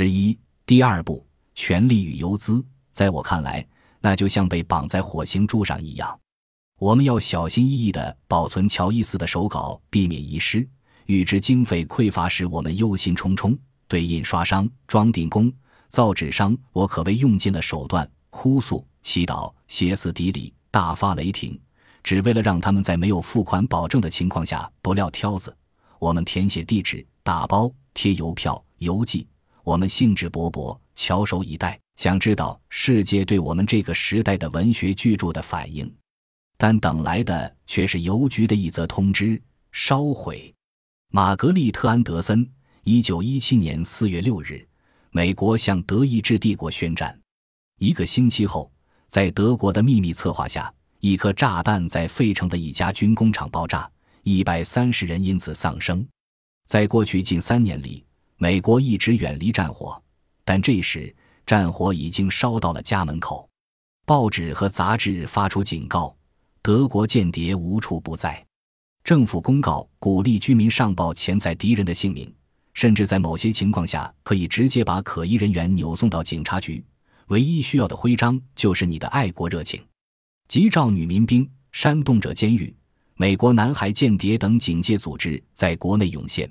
十一，第二步，权力与游资，在我看来，那就像被绑在火星柱上一样。我们要小心翼翼地保存乔伊斯的手稿，避免遗失。预知经费匮乏时，我们忧心忡忡。对印刷商、装订工、造纸商，我可谓用尽了手段，哭诉、祈祷、歇斯底里、大发雷霆，只为了让他们在没有付款保证的情况下不撂挑子。我们填写地址、打包、贴邮票、邮寄。我们兴致勃勃，翘首以待，想知道世界对我们这个时代的文学巨著的反应，但等来的却是邮局的一则通知：烧毁。玛格丽特·安德森，一九一七年四月六日，美国向德意志帝国宣战。一个星期后，在德国的秘密策划下，一颗炸弹在费城的一家军工厂爆炸，一百三十人因此丧生。在过去近三年里，美国一直远离战火，但这时战火已经烧到了家门口。报纸和杂志发出警告：德国间谍无处不在。政府公告鼓励居民上报潜在敌人的姓名，甚至在某些情况下可以直接把可疑人员扭送到警察局。唯一需要的徽章就是你的爱国热情。急召女民兵、煽动者监狱、美国南海间谍等警戒组织在国内涌现。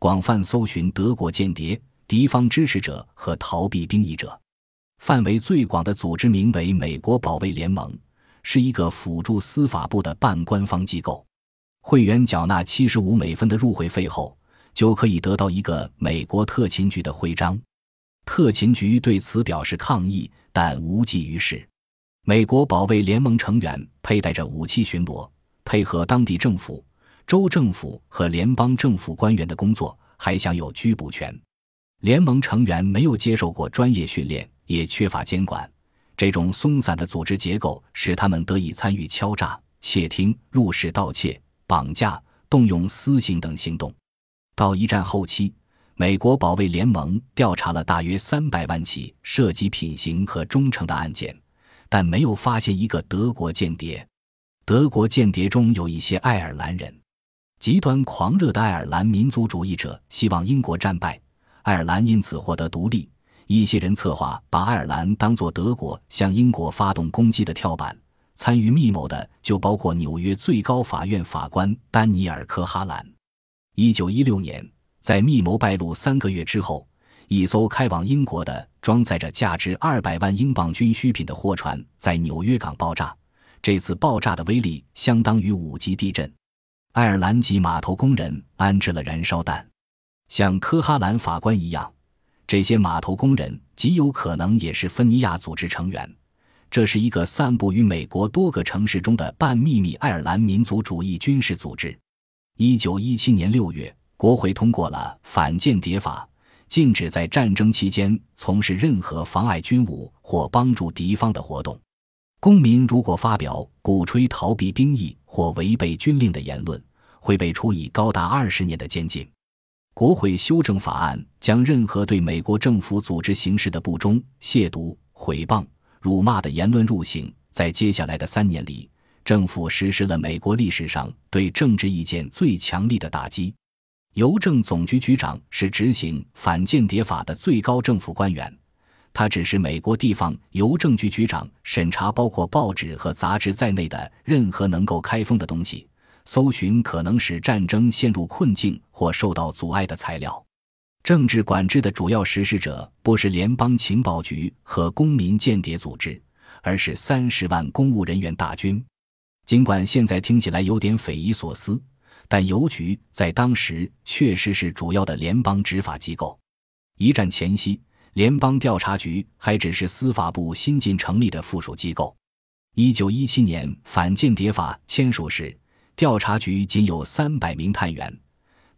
广泛搜寻德国间谍、敌方支持者和逃避兵役者，范围最广的组织名为美国保卫联盟，是一个辅助司法部的半官方机构。会员缴纳七十五美分的入会费后，就可以得到一个美国特勤局的徽章。特勤局对此表示抗议，但无济于事。美国保卫联盟成员佩戴着武器巡逻，配合当地政府。州政府和联邦政府官员的工作还享有拘捕权。联盟成员没有接受过专业训练，也缺乏监管。这种松散的组织结构使他们得以参与敲诈、窃听、入室盗窃、绑架、动用私刑等行动。到一战后期，美国保卫联盟调查了大约三百万起涉及品行和忠诚的案件，但没有发现一个德国间谍。德国间谍中有一些爱尔兰人。极端狂热的爱尔兰民族主义者希望英国战败，爱尔兰因此获得独立。一些人策划把爱尔兰当作德国向英国发动攻击的跳板。参与密谋的就包括纽约最高法院法官丹尼尔·科哈兰。一九一六年，在密谋败露三个月之后，一艘开往英国的装载着价值二百万英镑军需品的货船在纽约港爆炸。这次爆炸的威力相当于五级地震。爱尔兰籍码头工人安置了燃烧弹，像科哈兰法官一样，这些码头工人极有可能也是芬尼亚组织成员。这是一个散布于美国多个城市中的半秘密爱尔兰民族主义军事组织。一九一七年六月，国会通过了反间谍法，禁止在战争期间从事任何妨碍军务或帮助敌方的活动。公民如果发表鼓吹逃避兵役或违背军令的言论，会被处以高达二十年的监禁。国会修正法案将任何对美国政府组织形式的不忠、亵渎、毁谤、辱骂的言论入刑。在接下来的三年里，政府实施了美国历史上对政治意见最强力的打击。邮政总局局长是执行反间谍法的最高政府官员。他指示美国地方邮政局局长审查包括报纸和杂志在内的任何能够开封的东西，搜寻可能使战争陷入困境或受到阻碍的材料。政治管制的主要实施者不是联邦情报局和公民间谍组织，而是三十万公务人员大军。尽管现在听起来有点匪夷所思，但邮局在当时确实是主要的联邦执法机构。一战前夕。联邦调查局还只是司法部新近成立的附属机构。一九一七年反间谍法签署时，调查局仅有三百名探员，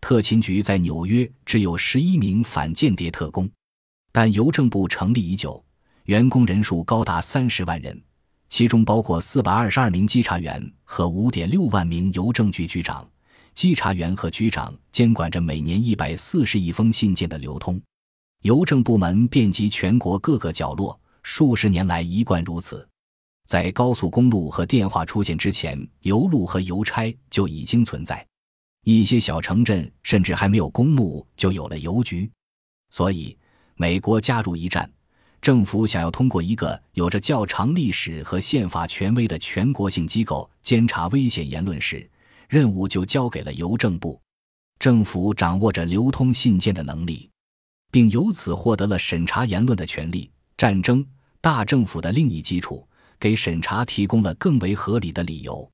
特勤局在纽约只有十一名反间谍特工。但邮政部成立已久，员工人数高达三十万人，其中包括四百二十二名稽查员和五点六万名邮政局局长。稽查员和局长监管着每年一百四十亿封信件的流通。邮政部门遍及全国各个角落，数十年来一贯如此。在高速公路和电话出现之前，邮路和邮差就已经存在。一些小城镇甚至还没有公墓，就有了邮局。所以，美国加入一战，政府想要通过一个有着较长历史和宪法权威的全国性机构监察危险言论时，任务就交给了邮政部。政府掌握着流通信件的能力，并由此获得了审查言论的权利。战争大政府的另一基础，给审查提供了更为合理的理由。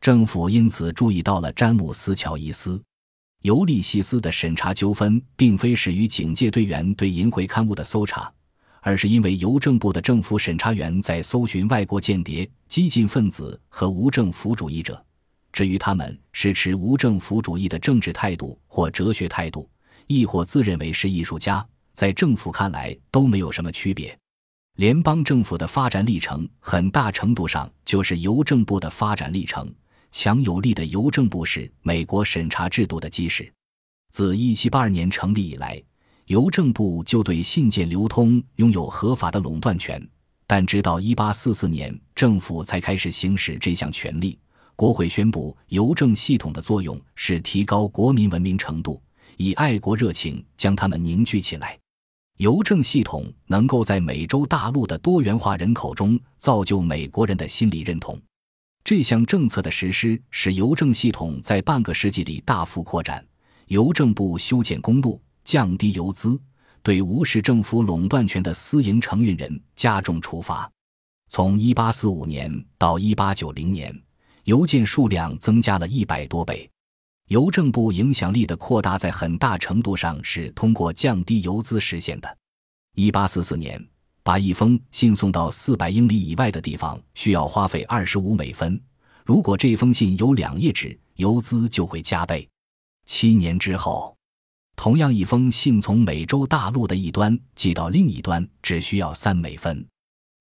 政府因此注意到了詹姆斯·乔伊斯。尤利西斯的审查纠纷，并非始于警戒队员对淫秽刊物的搜查，而是因为邮政部的政府审查员在搜寻外国间谍、激进分子和无政府主义者。至于他们是持无政府主义的政治态度或哲学态度，亦或自认为是艺术家，在政府看来都没有什么区别。联邦政府的发展历程，很大程度上就是邮政部的发展历程。强有力的邮政部是美国审查制度的基石。自1782年成立以来，邮政部就对信件流通拥有合法的垄断权。但直到1844年，政府才开始行使这项权利。国会宣布，邮政系统的作用是提高国民文明程度，以爱国热情将他们凝聚起来。邮政系统能够在美洲大陆的多元化人口中造就美国人的心理认同。这项政策的实施使邮政系统在半个世纪里大幅扩展。邮政部修建公路，降低邮资，对无视政府垄断权的私营承运人加重处罚。从1845年到1890年，邮件数量增加了一百多倍。邮政部影响力的扩大在很大程度上是通过降低邮资实现的。1844年。把一封信送到四百英里以外的地方，需要花费二十五美分。如果这封信有两页纸，邮资就会加倍。七年之后，同样一封信从美洲大陆的一端寄到另一端，只需要三美分。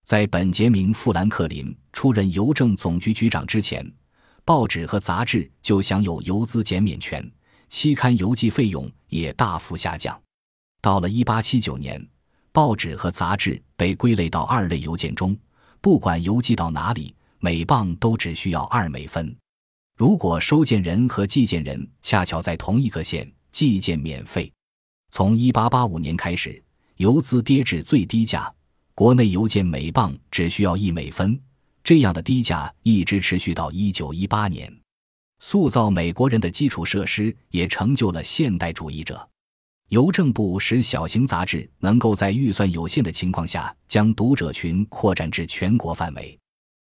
在本杰明·富兰克林出任邮政总局局长之前，报纸和杂志就享有邮资减免权，期刊邮寄费用也大幅下降。到了一八七九年。报纸和杂志被归类到二类邮件中，不管邮寄到哪里，每磅都只需要二美分。如果收件人和寄件人恰巧在同一个县，寄件免费。从1885年开始，邮资跌至最低价，国内邮件每磅只需要一美分。这样的低价一直持续到1918年。塑造美国人的基础设施也成就了现代主义者。邮政部使小型杂志能够在预算有限的情况下，将读者群扩展至全国范围。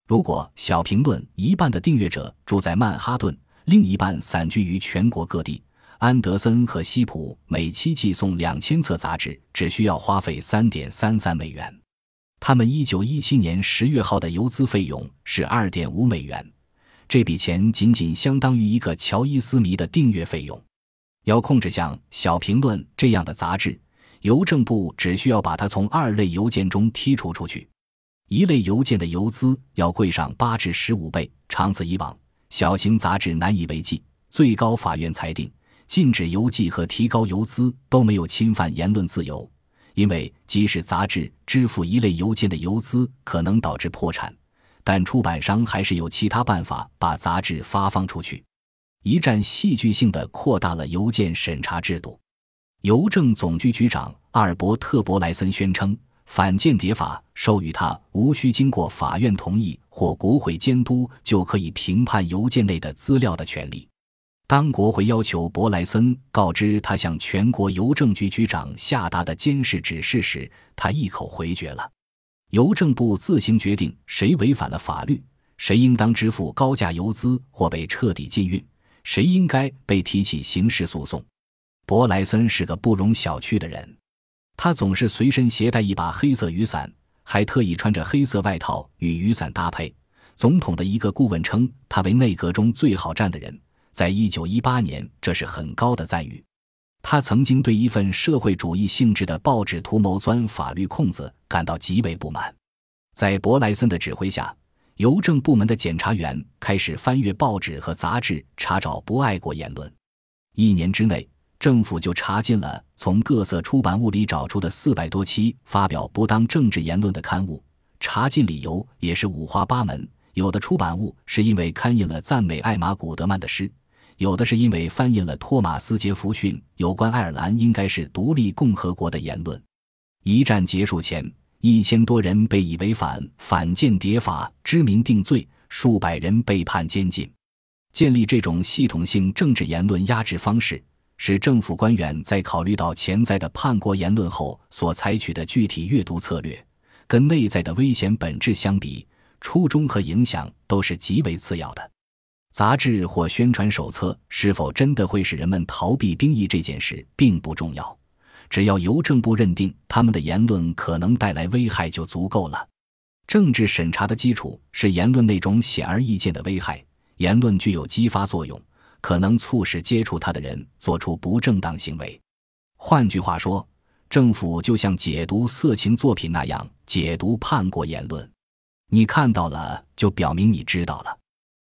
如果小评论一半的订阅者住在曼哈顿，另一半散居于全国各地，安德森和西普每期寄送两千册杂志，只需要花费三点三三美元。他们一九一七年十月号的邮资费用是二点五美元，这笔钱仅仅相当于一个乔伊斯迷的订阅费用。要控制像《小评论》这样的杂志，邮政部只需要把它从二类邮件中剔除出去。一类邮件的邮资要贵上八至十五倍，长此以往，小型杂志难以为继。最高法院裁定，禁止邮寄和提高邮资都没有侵犯言论自由，因为即使杂志支付一类邮件的邮资可能导致破产，但出版商还是有其他办法把杂志发放出去。一战戏剧性的扩大了邮件审查制度。邮政总局局长阿尔伯特·伯莱森宣称，反间谍法授予他无需经过法院同意或国会监督就可以评判邮件内的资料的权利。当国会要求伯莱森告知他向全国邮政局局长下达的监视指示时，他一口回绝了。邮政部自行决定谁违反了法律，谁应当支付高价邮资或被彻底禁运。谁应该被提起刑事诉讼？伯莱森是个不容小觑的人，他总是随身携带一把黑色雨伞，还特意穿着黑色外套与雨伞搭配。总统的一个顾问称他为内阁中最好站的人，在一九一八年，这是很高的赞誉。他曾经对一份社会主义性质的报纸图谋钻法律空子感到极为不满，在伯莱森的指挥下。邮政部门的检察员开始翻阅报纸和杂志，查找不爱国言论。一年之内，政府就查禁了从各色出版物里找出的四百多期发表不当政治言论的刊物。查禁理由也是五花八门，有的出版物是因为刊印了赞美艾玛·古德曼的诗，有的是因为翻印了托马斯·杰弗逊有关爱尔兰应该是独立共和国的言论。一战结束前，一千多人被以违反反间谍法之名定罪，数百人被判监禁。建立这种系统性政治言论压制方式，是政府官员在考虑到潜在的叛国言论后所采取的具体阅读策略。跟内在的危险本质相比，初衷和影响都是极为次要的。杂志或宣传手册是否真的会使人们逃避兵役这件事并不重要，只要邮政部认定他们的言论可能带来危害就足够了。政治审查的基础是言论那种显而易见的危害，言论具有激发作用，可能促使接触他的人做出不正当行为。换句话说，政府就像解读色情作品那样解读叛国言论。你看到了，就表明你知道了。